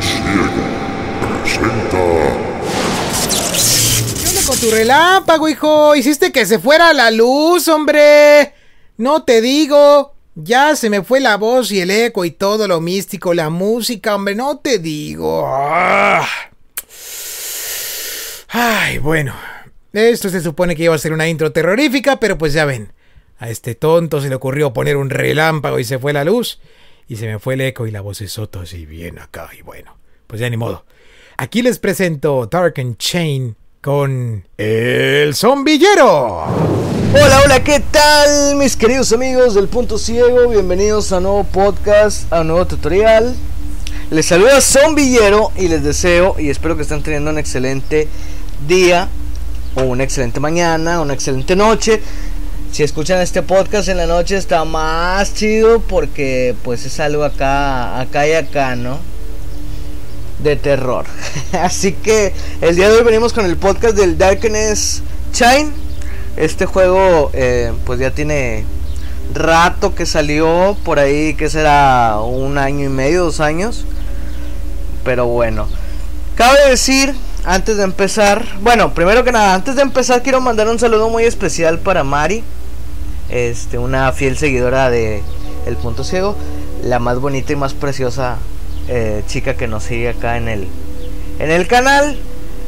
presenta. ¿Qué onda con tu relámpago, hijo? Hiciste que se fuera la luz, hombre. No te digo. Ya se me fue la voz y el eco y todo lo místico, la música, hombre, no te digo. Ah. Ay, bueno. Esto se supone que iba a ser una intro terrorífica, pero pues ya ven. A este tonto se le ocurrió poner un relámpago y se fue la luz. Y se me fue el eco y la voz soto así bien acá. Y bueno, pues ya ni modo. Aquí les presento Dark and Chain con El Zombillero. Hola, hola, ¿qué tal mis queridos amigos del Punto Ciego? Bienvenidos a nuevo podcast, a nuevo tutorial. Les saluda Zombillero y les deseo y espero que estén teniendo un excelente día o una excelente mañana, una excelente noche. Si escuchan este podcast en la noche está más chido porque pues es algo acá, acá y acá, ¿no? De terror. Así que el día de hoy venimos con el podcast del Darkness Chain. Este juego eh, pues ya tiene rato que salió por ahí, que será un año y medio, dos años. Pero bueno, cabe decir antes de empezar, bueno, primero que nada, antes de empezar quiero mandar un saludo muy especial para Mari, este, una fiel seguidora de El Punto Ciego, la más bonita y más preciosa eh, chica que nos sigue acá en el, en el canal.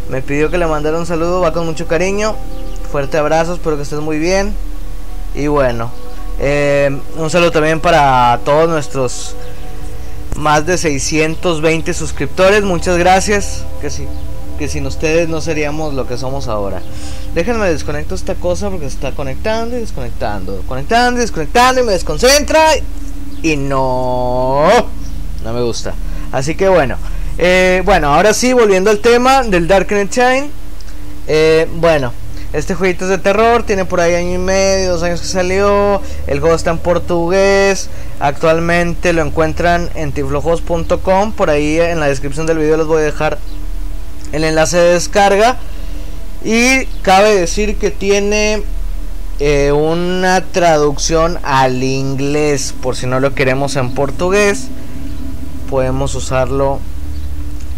Me pidió que le mandara un saludo, va con mucho cariño, fuerte abrazo, espero que estés muy bien. Y bueno, eh, un saludo también para todos nuestros más de 620 suscriptores, muchas gracias. Que sí que sin ustedes no seríamos lo que somos ahora. Déjenme desconecto esta cosa porque se está conectando y desconectando, conectando y desconectando y me desconcentra y no, no me gusta. Así que bueno, eh, bueno, ahora sí, volviendo al tema del Dark Knight Chain. Eh, bueno, este jueguito es de terror, tiene por ahí año y medio, dos años que salió. El juego está en portugués. Actualmente lo encuentran en tiflojos.com. Por ahí en la descripción del video les voy a dejar el enlace de descarga. Y cabe decir que tiene eh, una traducción al inglés. Por si no lo queremos en portugués, podemos usarlo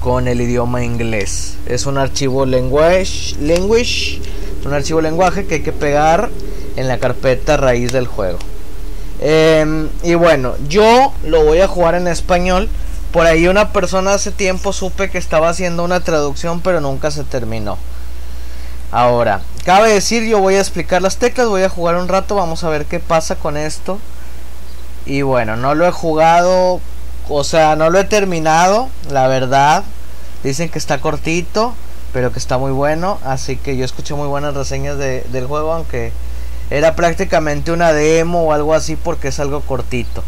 con el idioma inglés. Es un archivo language, language, un archivo lenguaje que hay que pegar en la carpeta raíz del juego. Em, y bueno, yo lo voy a jugar en español por ahí una persona hace tiempo supe que estaba haciendo una traducción pero nunca se terminó. Ahora, cabe decir, yo voy a explicar las teclas, voy a jugar un rato, vamos a ver qué pasa con esto. Y bueno, no lo he jugado, o sea, no lo he terminado, la verdad. Dicen que está cortito, pero que está muy bueno. Así que yo escuché muy buenas reseñas del juego, aunque era prácticamente una demo o algo así porque es algo cortito.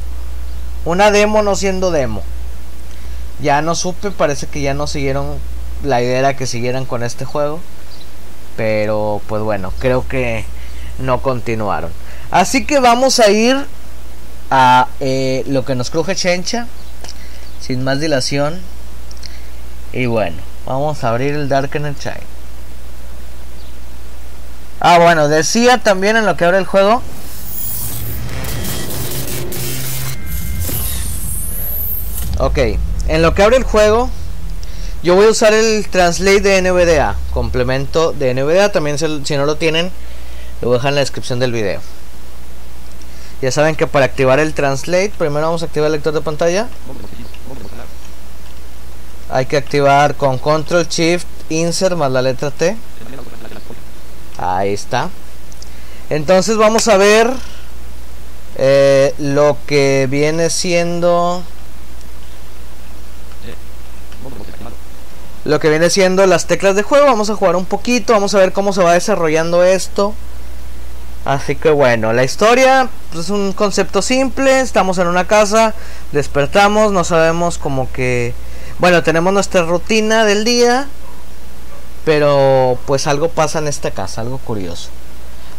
Una demo no siendo demo. Ya no supe, parece que ya no siguieron. La idea era que siguieran con este juego. Pero pues bueno, creo que no continuaron. Así que vamos a ir a eh, lo que nos cruje Chencha. Sin más dilación. Y bueno, vamos a abrir el Dark Chain. Ah, bueno, decía también en lo que abre el juego. Ok, en lo que abre el juego, yo voy a usar el translate de NVDA, complemento de NVDA. También si no lo tienen, lo voy a dejar en la descripción del video. Ya saben que para activar el translate, primero vamos a activar el lector de pantalla. Hay que activar con control shift insert más la letra T. Ahí está. Entonces vamos a ver eh, lo que viene siendo lo que viene siendo las teclas de juego. Vamos a jugar un poquito, vamos a ver cómo se va desarrollando esto. Así que bueno, la historia pues, es un concepto simple. Estamos en una casa, despertamos, no sabemos como que... Bueno, tenemos nuestra rutina del día, pero pues algo pasa en esta casa, algo curioso.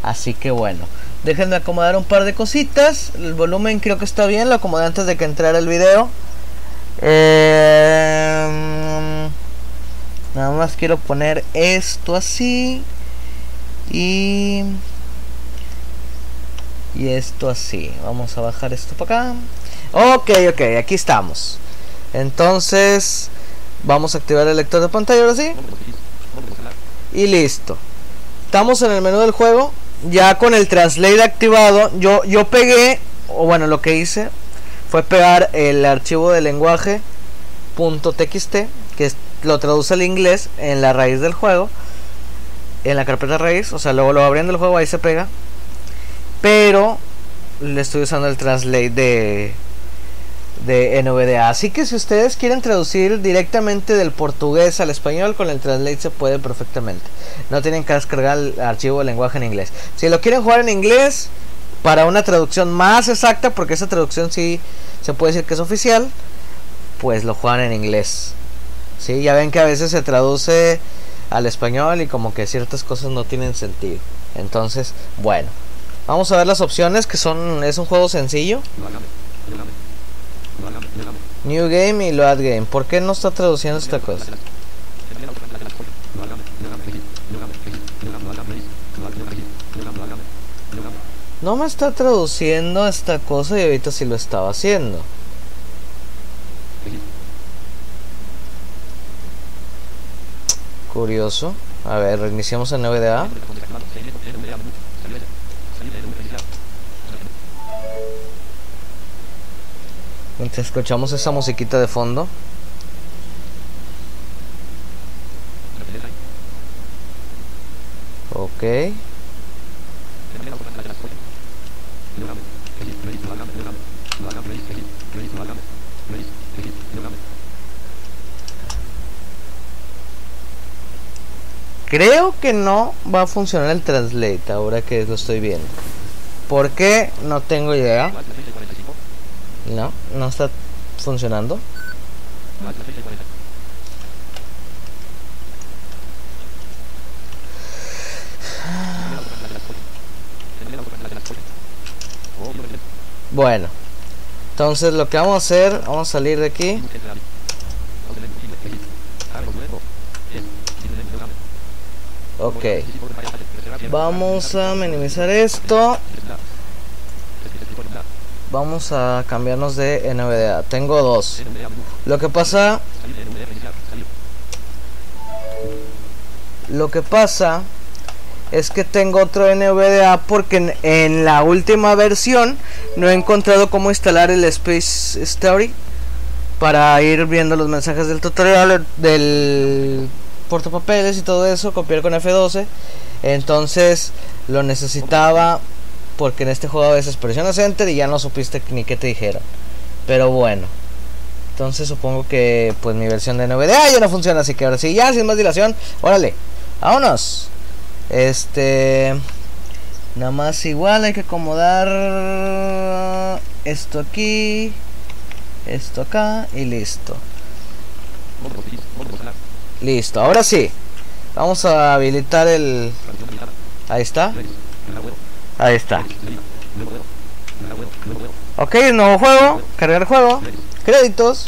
Así que bueno, déjenme acomodar un par de cositas. El volumen creo que está bien, lo acomodé antes de que entrara el video. Eh Nada más quiero poner esto así. Y... Y esto así. Vamos a bajar esto para acá. Ok, ok, aquí estamos. Entonces, Vamos a activar el lector de pantalla ahora sí. Y listo. Estamos en el menú del juego. Ya con el translate activado. Yo, yo pegué. O bueno, lo que hice fue pegar el archivo de lenguaje .txt que lo traduce al inglés en la raíz del juego en la carpeta raíz o sea luego lo abriendo el juego ahí se pega pero le estoy usando el translate de de NVDA. Así que si ustedes quieren traducir directamente del portugués al español con el translate se puede perfectamente. No tienen que descargar el archivo de lenguaje en inglés. Si lo quieren jugar en inglés para una traducción más exacta, porque esa traducción sí se puede decir que es oficial, pues lo juegan en inglés. Sí, ya ven que a veces se traduce al español y como que ciertas cosas no tienen sentido. Entonces, bueno, vamos a ver las opciones que son es un juego sencillo. New Game y Load Game. ¿Por qué no está traduciendo esta cosa? No me está traduciendo esta cosa y ahorita sí lo estaba haciendo. Curioso. A ver, reiniciamos el NVDA. Mientras escuchamos esa musiquita de fondo. Ok. Creo que no va a funcionar el translate ahora que lo estoy viendo. ¿Por qué? No tengo idea. No, no está funcionando. Bueno, entonces lo que vamos a hacer, vamos a salir de aquí. Ok. Vamos a minimizar esto vamos a cambiarnos de NVDA. Tengo dos. Lo que pasa... Lo que pasa es que tengo otro NVDA porque en, la última versión no he encontrado cómo instalar el Space Story para ir viendo los mensajes del tutorial del portapapeles y todo eso, copiar con F12. Entonces lo necesitaba porque en este juego a veces presionas enter y ya no supiste ni qué te dijeron. Pero bueno. Entonces supongo que pues mi versión de NVDA ya no funciona, así que ahora sí, ya sin más dilación, órale, vámonos. Este nada más igual hay que acomodar esto aquí, esto acá y listo. Listo, ahora sí. Vamos a habilitar el Ahí está. Ahí está. Ok, nuevo juego, cargar juego, créditos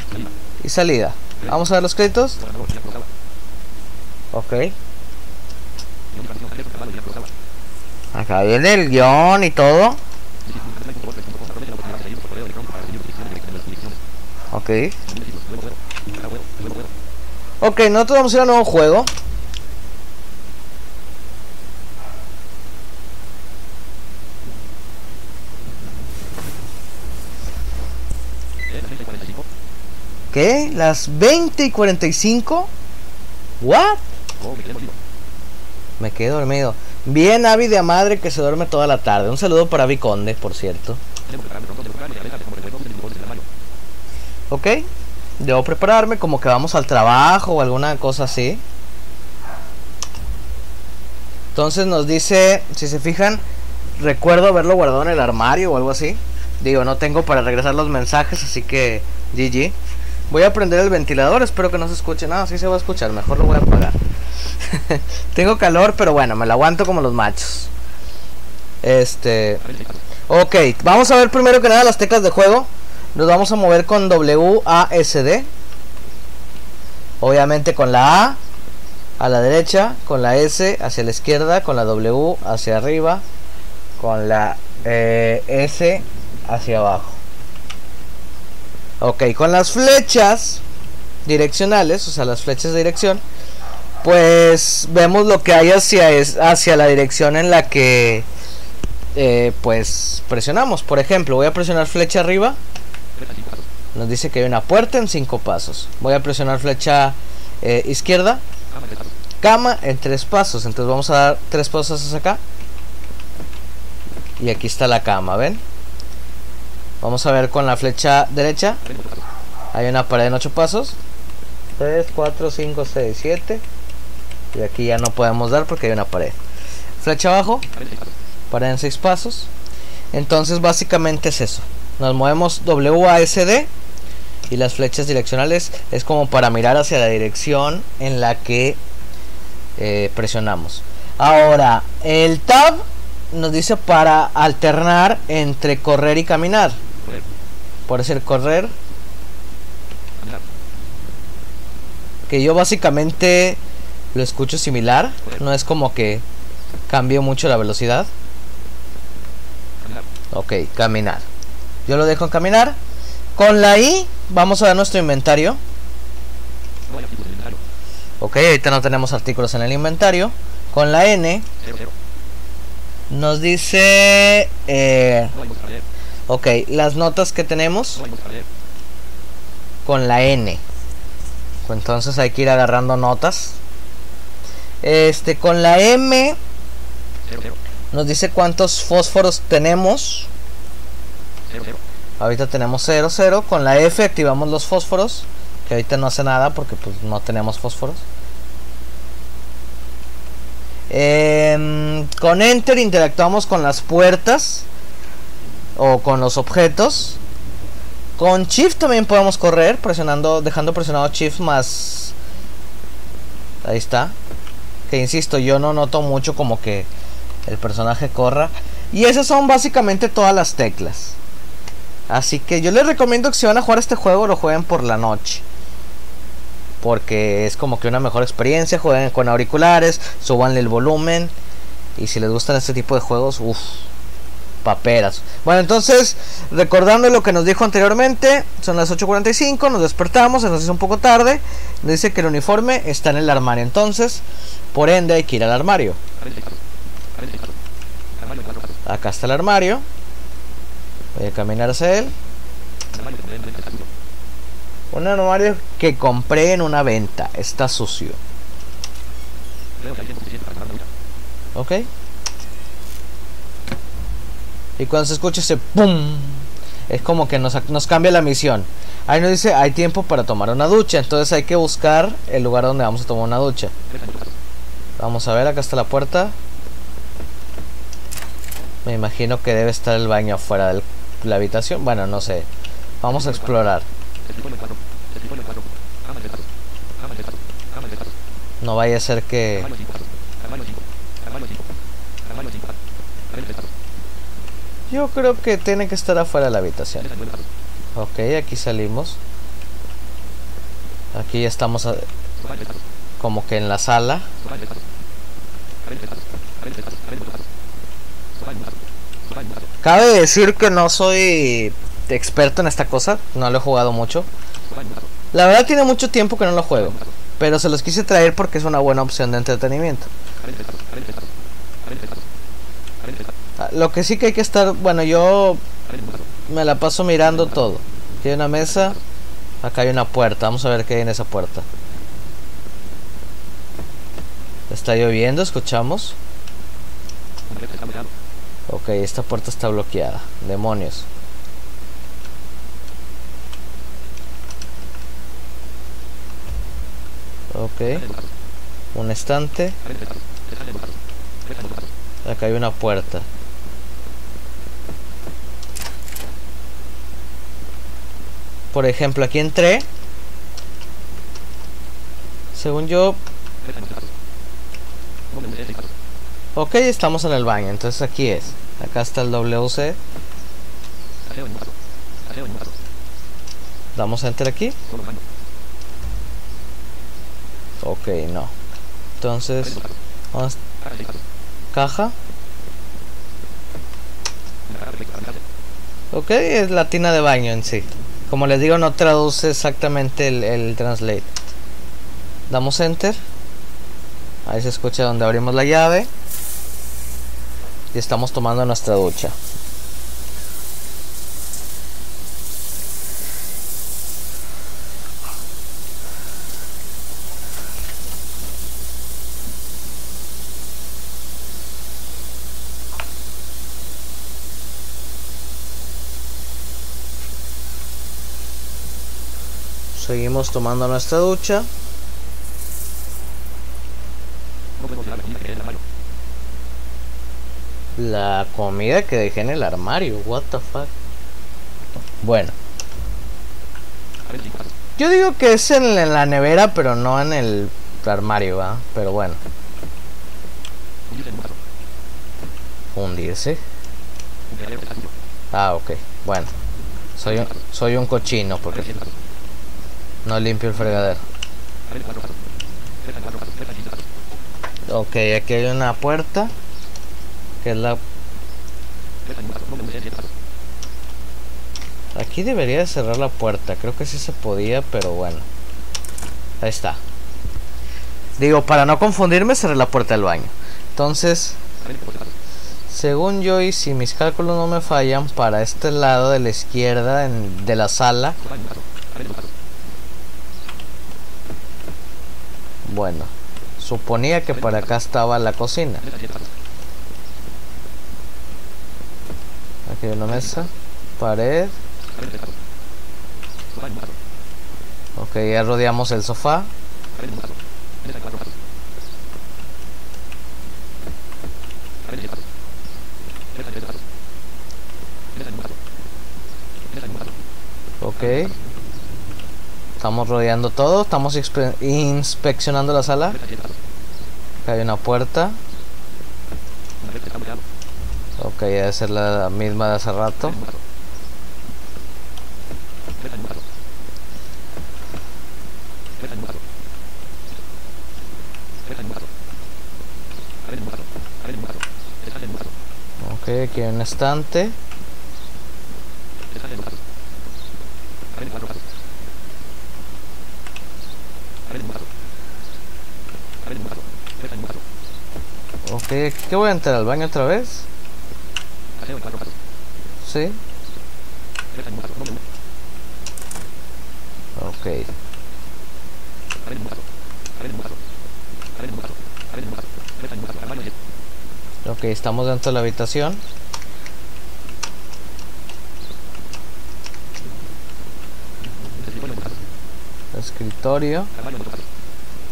y salida. Vamos a ver los créditos. Ok. Acá viene el guion y todo. Ok. Ok, nosotros vamos a ir a nuevo juego. ¿Qué? ¿Las 20 y 45? ¿What? Me quedé dormido. Bien ávida madre que se duerme toda la tarde. Un saludo para Viconde, por cierto. Ok. Debo prepararme como que vamos al trabajo o alguna cosa así. Entonces nos dice, si se fijan, recuerdo haberlo guardado en el armario o algo así. Digo, no tengo para regresar los mensajes, así que GG. Voy a prender el ventilador, espero que no se escuche nada, sí se va a escuchar, mejor lo voy a apagar. Tengo calor, pero bueno, me lo aguanto como los machos. Este... Ok, vamos a ver primero que nada las teclas de juego. Nos vamos a mover con WASD. Obviamente con la A a la derecha, con la S hacia la izquierda, con la W hacia arriba, con la eh, S hacia abajo. Ok, con las flechas direccionales, o sea, las flechas de dirección, pues vemos lo que hay hacia, es, hacia la dirección en la que eh, pues presionamos. Por ejemplo, voy a presionar flecha arriba. Nos dice que hay una puerta en cinco pasos. Voy a presionar flecha eh, izquierda. Cama en tres pasos. Entonces vamos a dar tres pasos hacia acá. Y aquí está la cama, ¿ven? Vamos a ver con la flecha derecha. Hay una pared en ocho pasos. 3, 4, 5, 6, 7. Y aquí ya no podemos dar porque hay una pared. Flecha abajo. Pared en 6 pasos. Entonces básicamente es eso. Nos movemos WASD. Y las flechas direccionales es como para mirar hacia la dirección en la que eh, presionamos. Ahora, el tab nos dice para alternar entre correr y caminar. Por decir correr. Que yo básicamente lo escucho similar. No es como que cambio mucho la velocidad. Ok, caminar. Yo lo dejo en caminar. Con la I vamos a ver nuestro inventario. Ok, ahorita no tenemos artículos en el inventario. Con la N nos dice... Eh, ok, las notas que tenemos con la N. Entonces hay que ir agarrando notas. Este, con la M nos dice cuántos fósforos tenemos. Ahorita tenemos 0, 0. Con la F activamos los fósforos. Que ahorita no hace nada porque pues no tenemos fósforos. Em, con Enter interactuamos con las puertas. O con los objetos. Con Shift también podemos correr. Presionando, dejando presionado Shift más... Ahí está. Que insisto, yo no noto mucho como que el personaje corra. Y esas son básicamente todas las teclas. Así que yo les recomiendo que si van a jugar este juego lo jueguen por la noche. Porque es como que una mejor experiencia. Jueguen con auriculares, subanle el volumen. Y si les gustan este tipo de juegos, uff, paperas. Bueno, entonces, recordando lo que nos dijo anteriormente, son las 8.45, nos despertamos, se nos hizo un poco tarde. Nos dice que el uniforme está en el armario. Entonces, por ende, hay que ir al armario. Acá está el armario. Voy a caminar hacia él. Un armario que compré en una venta. Está sucio. Ok. Y cuando se escucha ese ¡pum! Es como que nos, nos cambia la misión. Ahí nos dice, hay tiempo para tomar una ducha. Entonces hay que buscar el lugar donde vamos a tomar una ducha. Vamos a ver, acá está la puerta. Me imagino que debe estar el baño afuera de la habitación. Bueno, no sé. Vamos a explorar. No vaya a ser que... Yo creo que tiene que estar afuera de la habitación. Ok, aquí salimos. Aquí ya estamos a- como que en la sala. Cabe decir que no soy experto en esta cosa, no lo he jugado mucho. La verdad tiene mucho tiempo que no lo juego, pero se los quise traer porque es una buena opción de entretenimiento. Lo que sí que hay que estar, bueno, yo me la paso mirando todo. Aquí hay una mesa, acá hay una puerta, vamos a ver qué hay en esa puerta. Está lloviendo, escuchamos. Ok, esta puerta está bloqueada. Demonios. Ok. Un estante. Acá hay una puerta. Por ejemplo, aquí entré. Según yo... Ok, estamos en el baño, entonces aquí es. Acá está el WC. Damos enter aquí. Ok, no. Entonces, vamos. Caja. Ok, es la tina de baño en sí. Como les digo, no traduce exactamente el, el translate. Damos enter. Ahí se escucha donde abrimos la llave. Y estamos tomando nuestra ducha. Seguimos tomando nuestra ducha. La comida que dejé en el armario, what the fuck. Bueno. Yo digo que es en la nevera, pero no en el armario, ¿va? Pero bueno. Fundirse. Ah, ok. Bueno. Soy un, soy un cochino porque no limpio el fregadero. Ok, aquí hay una puerta. Que es la... Aquí debería de cerrar la puerta. Creo que sí se podía, pero bueno. Ahí está. Digo, para no confundirme, cerré la puerta del baño. Entonces, según yo y si mis cálculos no me fallan, para este lado de la izquierda en- de la sala. Bueno, suponía que para acá estaba la cocina. Aquí hay una mesa, pared. Ok, ya rodeamos el sofá. Ok. Estamos rodeando todo, estamos inspe- inspeccionando la sala. Acá hay una puerta. Ok, debe ser la misma de hace rato. Ok, aquí hay un estante. Ok, ¿qué voy a entrar al baño otra vez? Ok. Ok, estamos dentro de la habitación. Escritorio.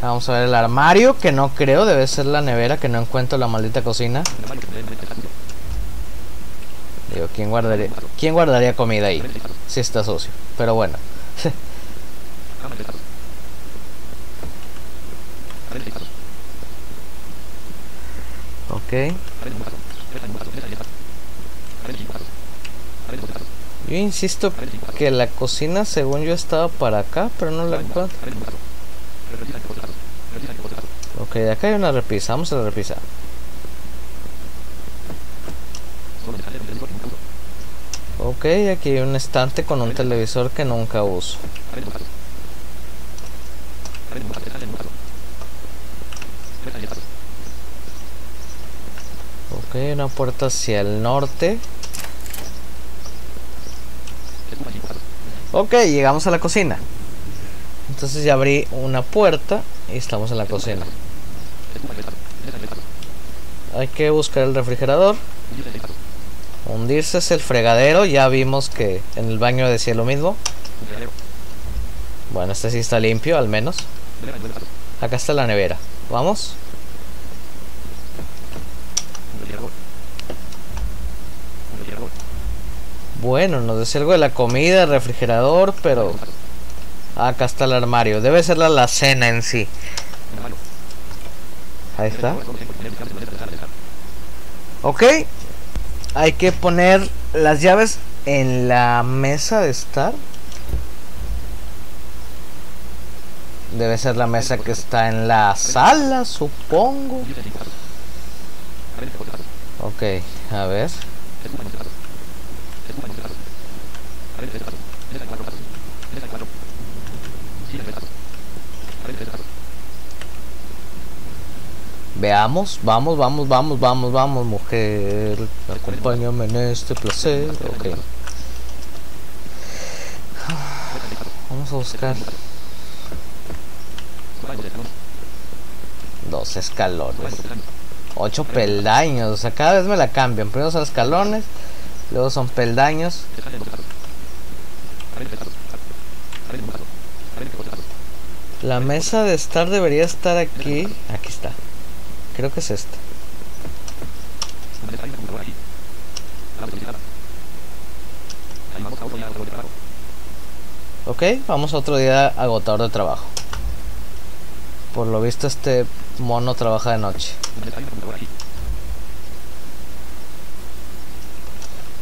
Vamos a ver el armario, que no creo, debe ser la nevera, que no encuentro la maldita cocina. ¿Quién guardaría, ¿quién guardaría comida ahí? Si está sucio. Pero bueno. ok. Yo insisto que la cocina, según yo, estaba para acá, pero no la encuentro. Ok, acá hay una repisa. Vamos a la repisa. Ok, aquí hay un estante con un televisor que nunca uso. Ok, una puerta hacia el norte. Ok, llegamos a la cocina. Entonces ya abrí una puerta y estamos en la cocina. Hay que buscar el refrigerador. Hundirse es el fregadero. Ya vimos que en el baño decía lo mismo. Bueno, este sí está limpio, al menos. Acá está la nevera. Vamos. Bueno, nos decía algo de la comida, refrigerador, pero... Acá está el armario. Debe ser la alacena en sí. Ahí está. Ok. Hay que poner las llaves en la mesa de estar. Debe ser la mesa que está en la sala, supongo. Ok, a ver. Veamos, vamos, vamos, vamos, vamos, vamos, mujer. Acompáñame en este placer. Ok. Vamos a buscar dos escalones. Ocho peldaños. O sea, cada vez me la cambian. Primero son escalones, luego son peldaños. La mesa de estar debería estar aquí. Aquí. Creo que es esta. Ok, vamos a otro día agotador de trabajo. Por lo visto este mono trabaja de noche.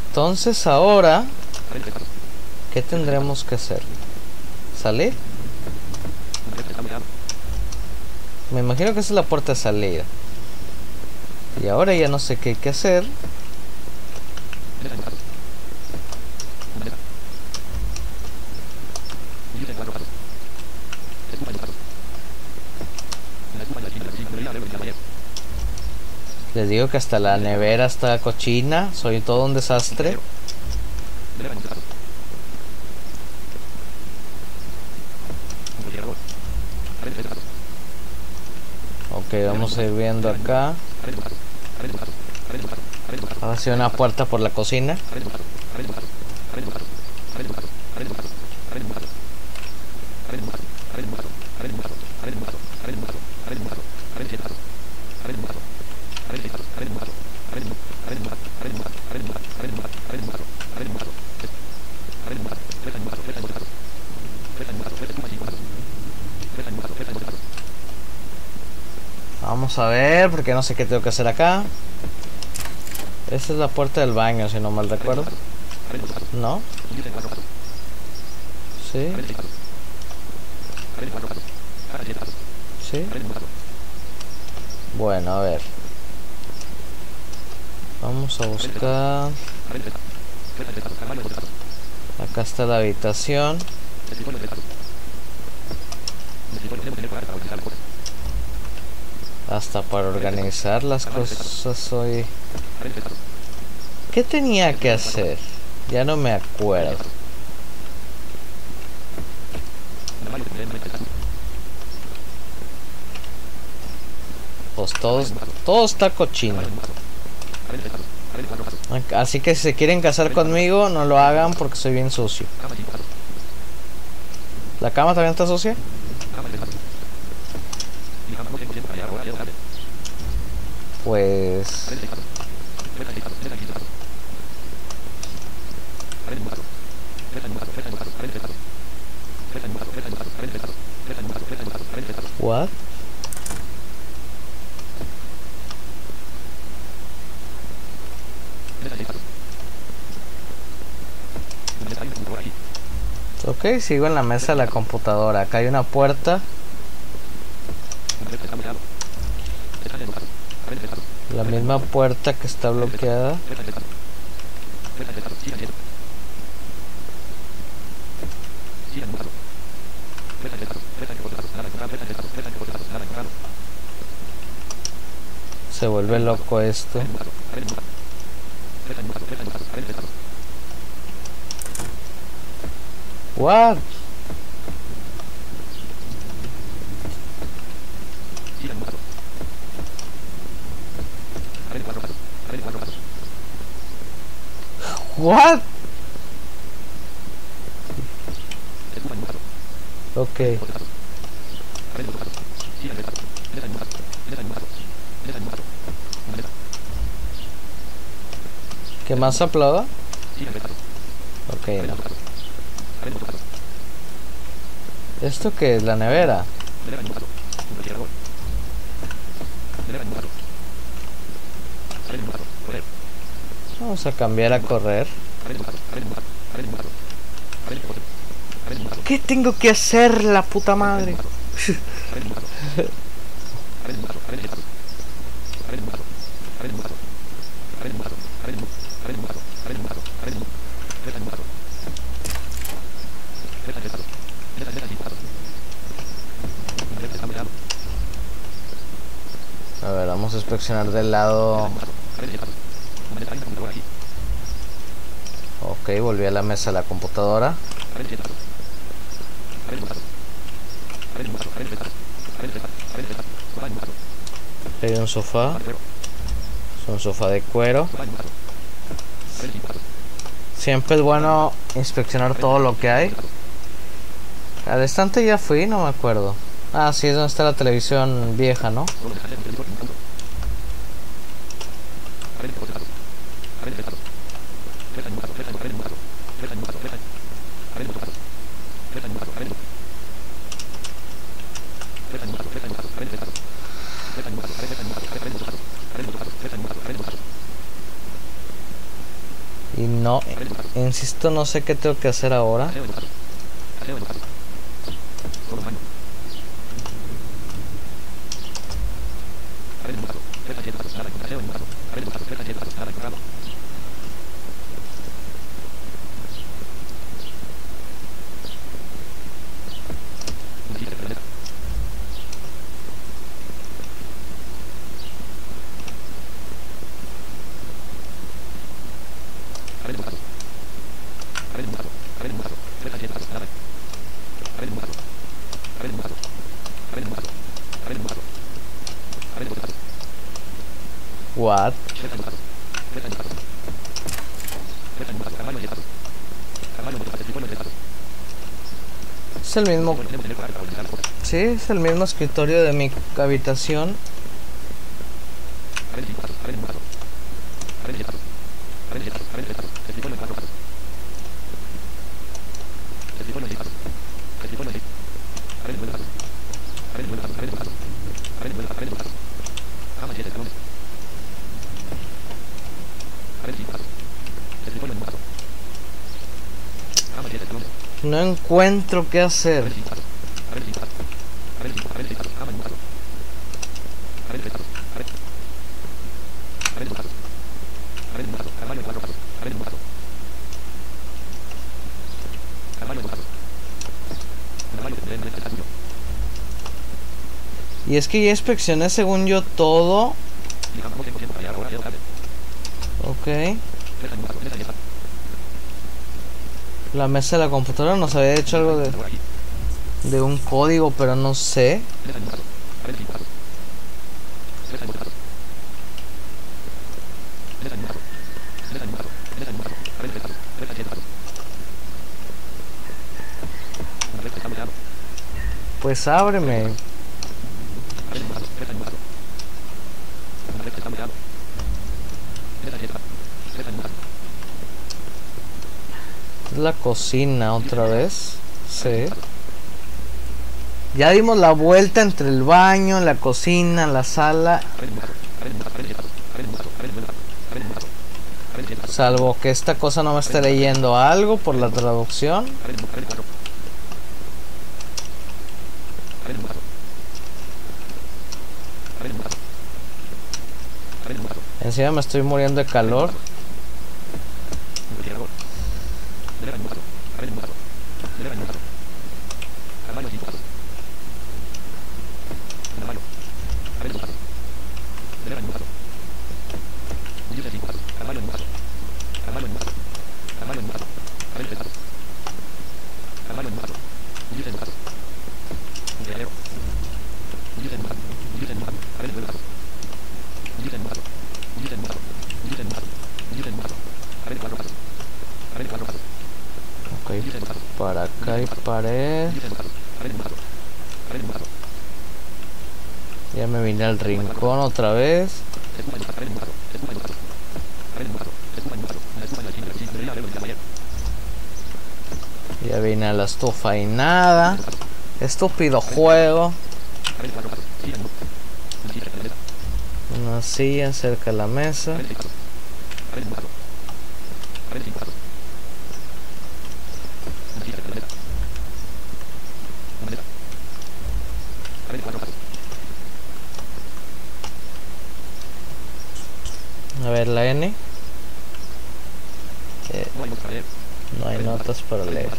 Entonces ahora, ¿qué tendremos que hacer? ¿Salir? Me imagino que esa es la puerta de salida. Y ahora ya no sé qué hay que hacer. Les digo que hasta la nevera está cochina, soy todo un desastre. Ok, vamos a ir viendo acá. Ahora una puerta por la cocina. Vamos a ver, porque no sé qué tengo que hacer acá. Esta es la puerta del baño, si no mal recuerdo. ¿No? Sí. Sí. Bueno, a ver. Vamos a buscar. Acá está la habitación. Hasta para organizar las cosas hoy. ¿Qué tenía que hacer? Ya no me acuerdo. Pues todo, todo está cochino. Así que si se quieren casar conmigo, no lo hagan porque soy bien sucio. ¿La cama también está sucia? Pues... What? Ok, sigo en la mesa de la computadora. Acá hay una puerta. Misma puerta que está bloqueada. Se vuelve loco esto. What? What? Okay. ¿Qué más aplauda? Ok. ¿Esto qué es? ¿La nevera? Vamos a cambiar a correr. ¿Qué tengo que hacer, la puta madre? A ver, vamos a inspeccionar del lado. Volví a la mesa de la computadora. Hay un sofá. Es un sofá de cuero. Siempre es bueno inspeccionar todo lo que hay. Al estante ya fui, no me acuerdo. Ah, sí, es donde está la televisión vieja, ¿no? Insisto, no sé qué tengo que hacer ahora. Es el mismo. Sí, es el mismo escritorio de mi habitación. Encuentro qué hacer. Y es que ya inspeccioné según yo todo. Ok. La mesa de la computadora nos había hecho algo de, de un código, pero no sé. Pues ábreme. La cocina otra vez. Sí. Ya dimos la vuelta entre el baño, la cocina, la sala. Salvo que esta cosa no me esté leyendo algo por la traducción. Encima me estoy muriendo de calor. Pared. Ya me vine al rincón otra vez. Ya vine a la estufa y nada. Estúpido juego. Una silla cerca de la mesa. A ver la N. Eh, no hay notas para leer.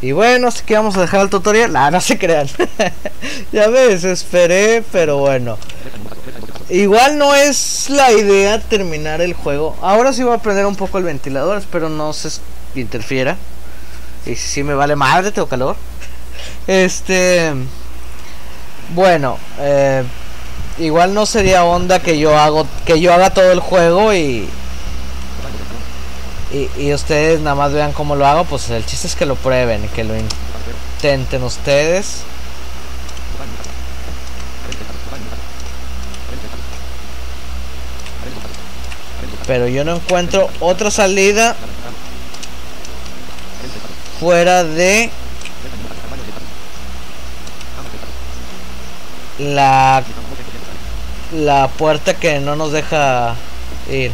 Y bueno, así que vamos a dejar el tutorial. Ah, no se crean. ya me desesperé, pero bueno. Igual no es la idea terminar el juego. Ahora sí voy a prender un poco el ventilador, espero no se interfiera. Y si me vale madre, tengo calor. Este. Bueno, eh, igual no sería onda que yo hago que yo haga todo el juego y, y, y ustedes nada más vean cómo lo hago. Pues el chiste es que lo prueben, que lo intenten ustedes. Pero yo no encuentro otra salida fuera de la la puerta que no nos deja ir.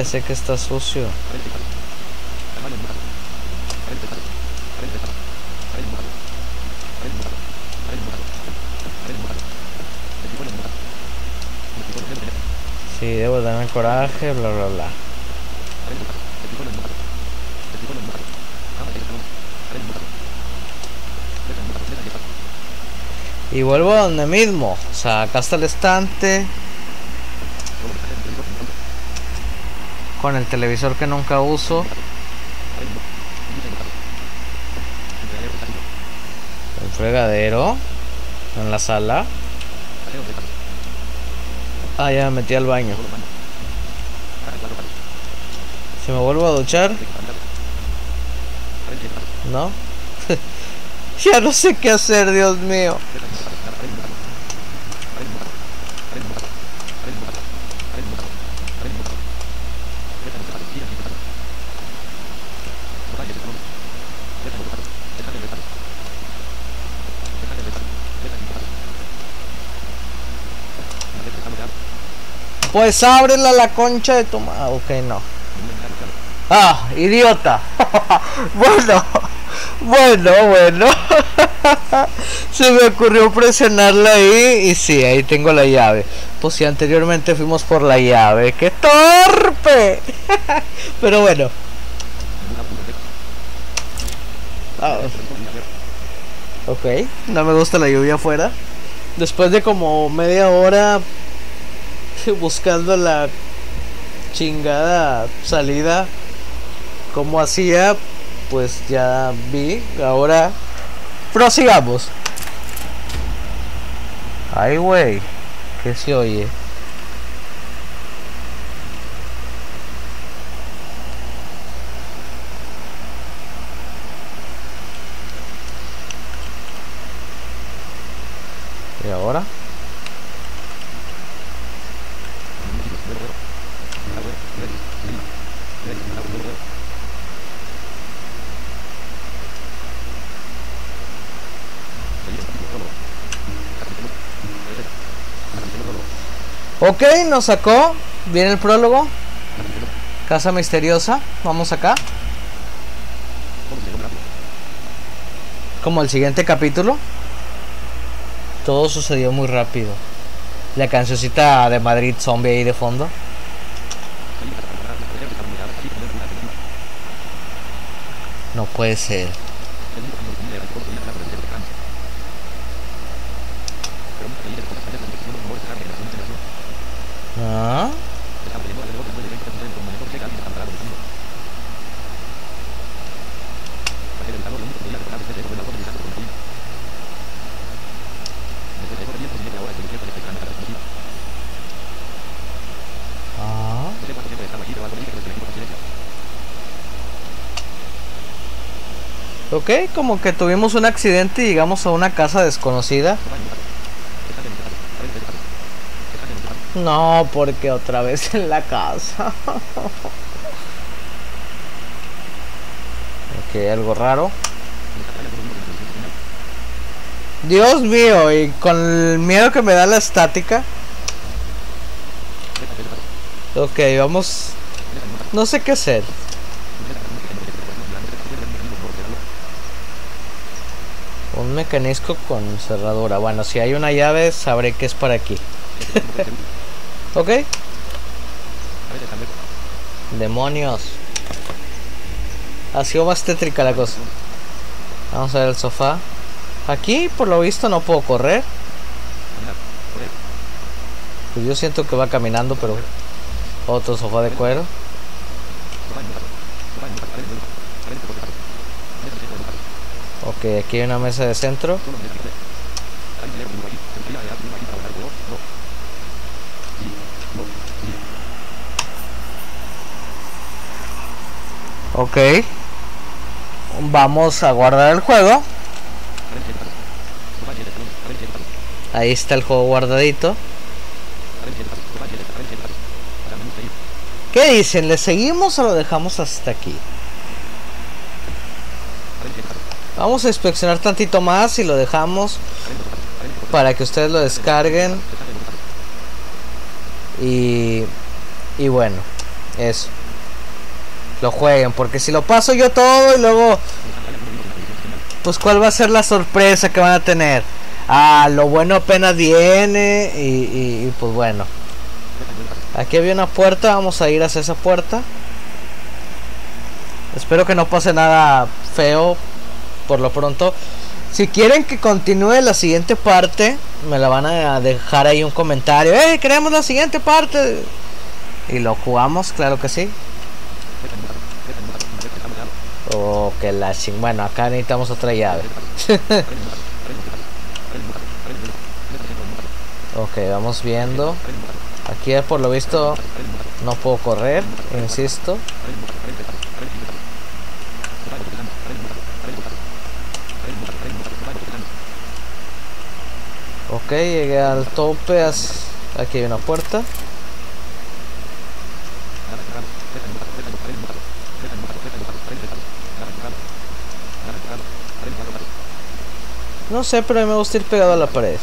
Ya sé que está sucio. Sí, debo darme coraje, bla bla bla. Y vuelvo a donde mismo. O sea, acá está el estante. Con el televisor que nunca uso. El fregadero. En la sala. Ah, ya me metí al baño. Si me vuelvo a duchar. ¿No? ya no sé qué hacer, Dios mío. Pues la concha de tu madre. Ok, no. Ah, idiota. bueno, bueno, bueno. Se me ocurrió presionarla ahí y sí, ahí tengo la llave. Pues si anteriormente fuimos por la llave. ¡Qué torpe! Pero bueno. Ah. Ok, no me gusta la lluvia afuera. Después de como media hora buscando la chingada salida. Como hacía pues ya vi. Ahora prosigamos. Ay güey que se oye y ahora Ok, nos sacó. Viene el prólogo. Casa misteriosa. Vamos acá. Como el siguiente capítulo. Todo sucedió muy rápido. La cancioncita de Madrid Zombie ahí de fondo. No puede ser. Ok, como que tuvimos un accidente y llegamos a una casa desconocida. No, porque otra vez en la casa. ok, algo raro. Dios mío, y con el miedo que me da la estática. Ok, vamos. No sé qué hacer. Mecanismo con cerradura. Bueno, si hay una llave, sabré que es para aquí. ok. Demonios. Ha sido más tétrica la cosa. Vamos a ver el sofá. Aquí, por lo visto, no puedo correr. Pues yo siento que va caminando, pero... Otro sofá de cuero. Ok, aquí hay una mesa de centro. Ok. Vamos a guardar el juego. Ahí está el juego guardadito. ¿Qué dicen? ¿Le seguimos o lo dejamos hasta aquí? Vamos a inspeccionar tantito más y lo dejamos para que ustedes lo descarguen. Y, y bueno, eso. Lo jueguen, porque si lo paso yo todo y luego, pues cuál va a ser la sorpresa que van a tener. Ah, lo bueno apenas viene y, y pues bueno. Aquí había una puerta, vamos a ir hacia esa puerta. Espero que no pase nada feo por lo pronto. Si quieren que continúe la siguiente parte, me la van a dejar ahí un comentario. ¡Eh, queremos la siguiente parte! Y lo jugamos, claro que sí. Oh, que la ching. Bueno, acá necesitamos otra llave. ok, vamos viendo. Aquí por lo visto no puedo correr, insisto. Ok, llegué al tope. Aquí hay una puerta. No sé, pero a mí me gusta ir pegado a la pared.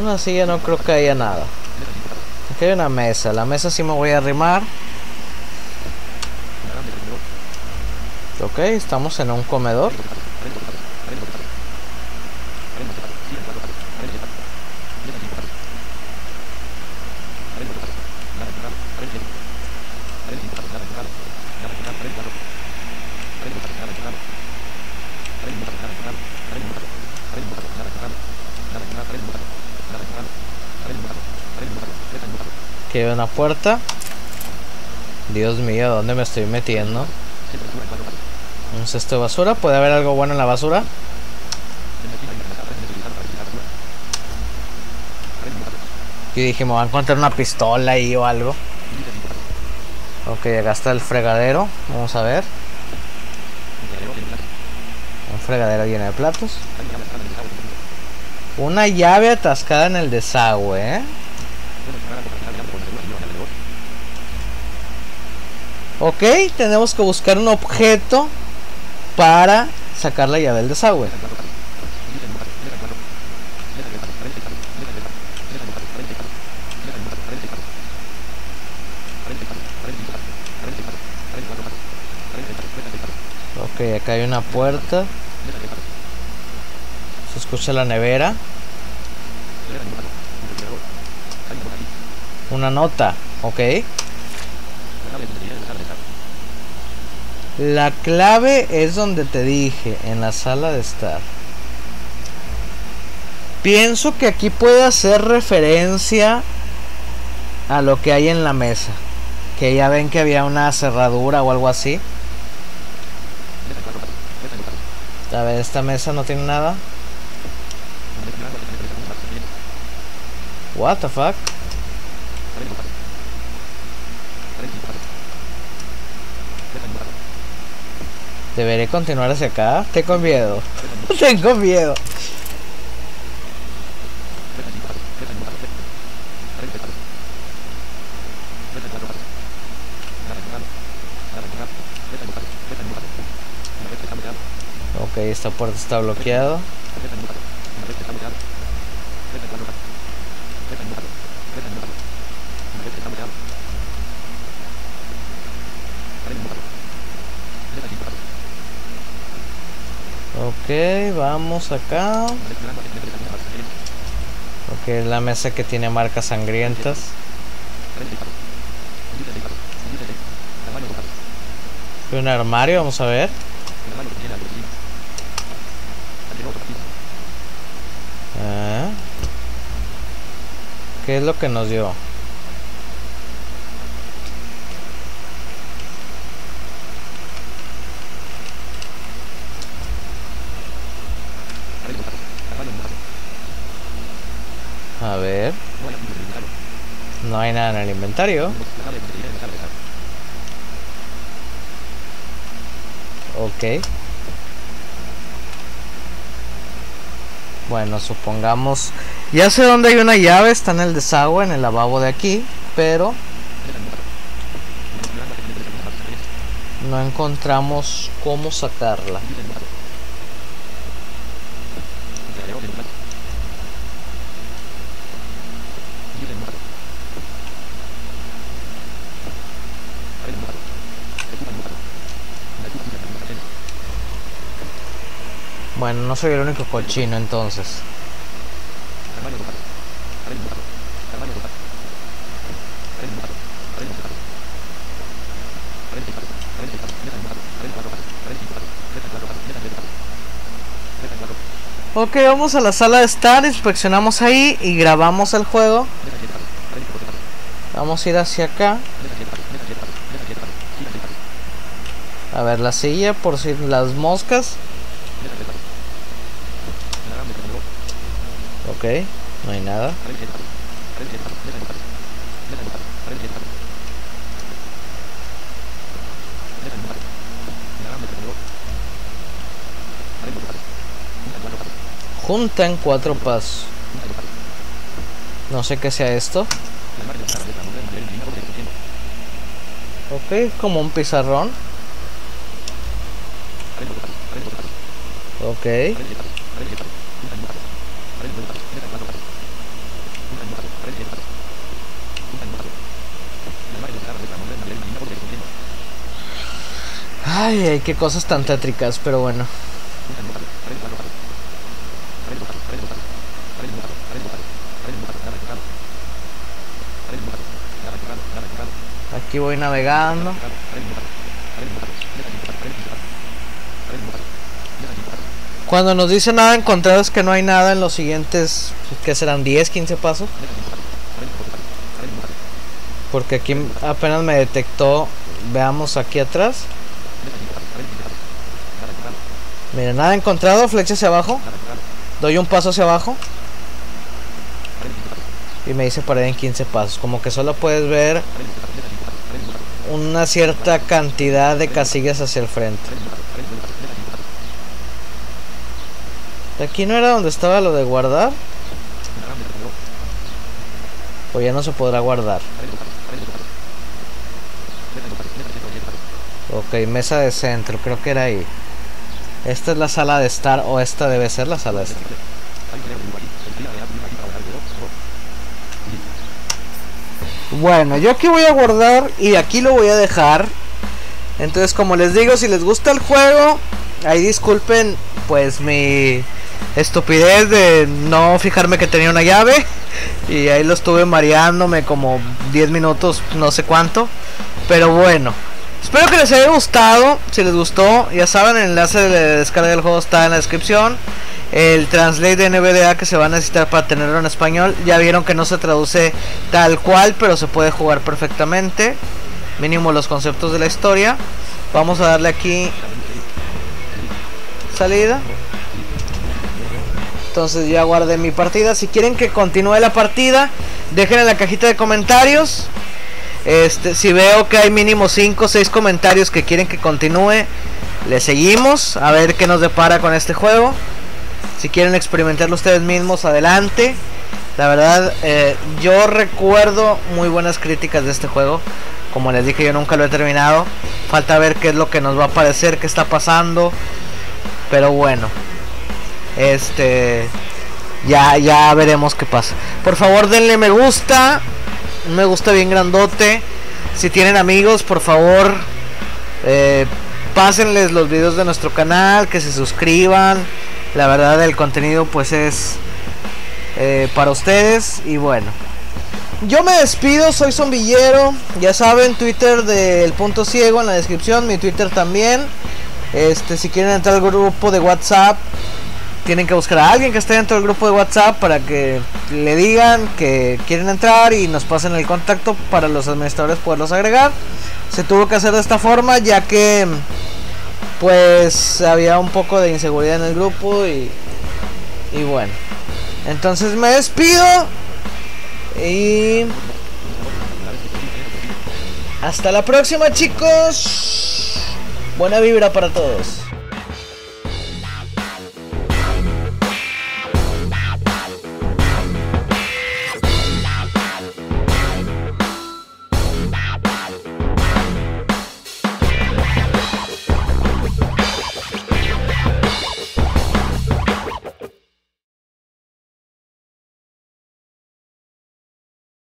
Una silla no creo que haya nada. Aquí hay una mesa. La mesa sí me voy a arrimar. Ok, estamos en un comedor. Aquí hay una puerta. Dios mío, ¿dónde me estoy metiendo? Un cesto de basura. ¿Puede haber algo bueno en la basura? Y dije, me va a encontrar una pistola ahí o algo. Ok, acá está el fregadero. Vamos a ver. Un fregadero lleno de platos. Una llave atascada en el desagüe, ¿eh? Ok, tenemos que buscar un objeto para sacar la llave del desagüe. Ok, acá hay una puerta. Se escucha la nevera. Una nota, ok. La clave es donde te dije, en la sala de estar. Pienso que aquí puede hacer referencia a lo que hay en la mesa. Que ya ven que había una cerradura o algo así. A ver, esta mesa no tiene nada. What the fuck? Deberé continuar hacia acá. Tengo miedo. Tengo miedo. Ok, esta puerta está bloqueada. Vamos acá. Ok, es la mesa que tiene marcas sangrientas. Un armario, vamos a ver. Ah. ¿Qué es lo que nos dio? A ver. No hay nada en el inventario. Ok. Bueno, supongamos... Ya sé dónde hay una llave, está en el desagüe, en el lavabo de aquí, pero... No encontramos cómo sacarla. Bueno, no soy el único cochino entonces. Ok, vamos a la sala de estar, inspeccionamos ahí y grabamos el juego. Vamos a ir hacia acá. A ver la silla por si las moscas. Ok, no hay nada. Junta en cuatro pasos. No sé qué sea esto. Ok, como un pizarrón. Ok. Ay, ay, qué cosas tan tétricas, pero bueno. Aquí voy navegando. Cuando nos dice nada encontrado es que no hay nada en los siguientes, que serán 10, 15 pasos. Porque aquí apenas me detectó, veamos aquí atrás. Mira, nada encontrado, flecha hacia abajo. Doy un paso hacia abajo. Y me dice pared en 15 pasos. Como que solo puedes ver una cierta cantidad de casillas hacia el frente. ¿De aquí no era donde estaba lo de guardar? O ya no se podrá guardar. Ok, mesa de centro, creo que era ahí. Esta es la sala de estar o esta debe ser la sala de estar. Bueno, yo aquí voy a guardar y aquí lo voy a dejar. Entonces, como les digo, si les gusta el juego, ahí disculpen pues mi estupidez de no fijarme que tenía una llave y ahí lo estuve mareándome como 10 minutos, no sé cuánto. Pero bueno, espero que les haya gustado. Si les gustó, ya saben, el enlace de descarga del juego está en la descripción. El translate de NVDA que se va a necesitar para tenerlo en español. Ya vieron que no se traduce tal cual, pero se puede jugar perfectamente. Mínimo los conceptos de la historia. Vamos a darle aquí salida. Entonces ya guardé mi partida. Si quieren que continúe la partida, dejen en la cajita de comentarios. Este, si veo que hay mínimo 5 o 6 comentarios que quieren que continúe, le seguimos a ver qué nos depara con este juego. Si quieren experimentarlo ustedes mismos, adelante. La verdad, eh, yo recuerdo muy buenas críticas de este juego. Como les dije, yo nunca lo he terminado. Falta ver qué es lo que nos va a parecer, qué está pasando. Pero bueno, este ya ya veremos qué pasa. Por favor, denle me gusta. Me gusta bien grandote. Si tienen amigos, por favor, eh, pásenles los videos de nuestro canal, que se suscriban. La verdad el contenido pues es eh, para ustedes y bueno. Yo me despido, soy Zombillero, ya saben, Twitter del punto ciego en la descripción, mi Twitter también. Este, si quieren entrar al grupo de WhatsApp, tienen que buscar a alguien que esté dentro del grupo de WhatsApp para que le digan que quieren entrar y nos pasen el contacto para los administradores poderlos agregar. Se tuvo que hacer de esta forma ya que pues había un poco de inseguridad en el grupo y, y bueno. Entonces me despido y hasta la próxima chicos. Buena vibra para todos.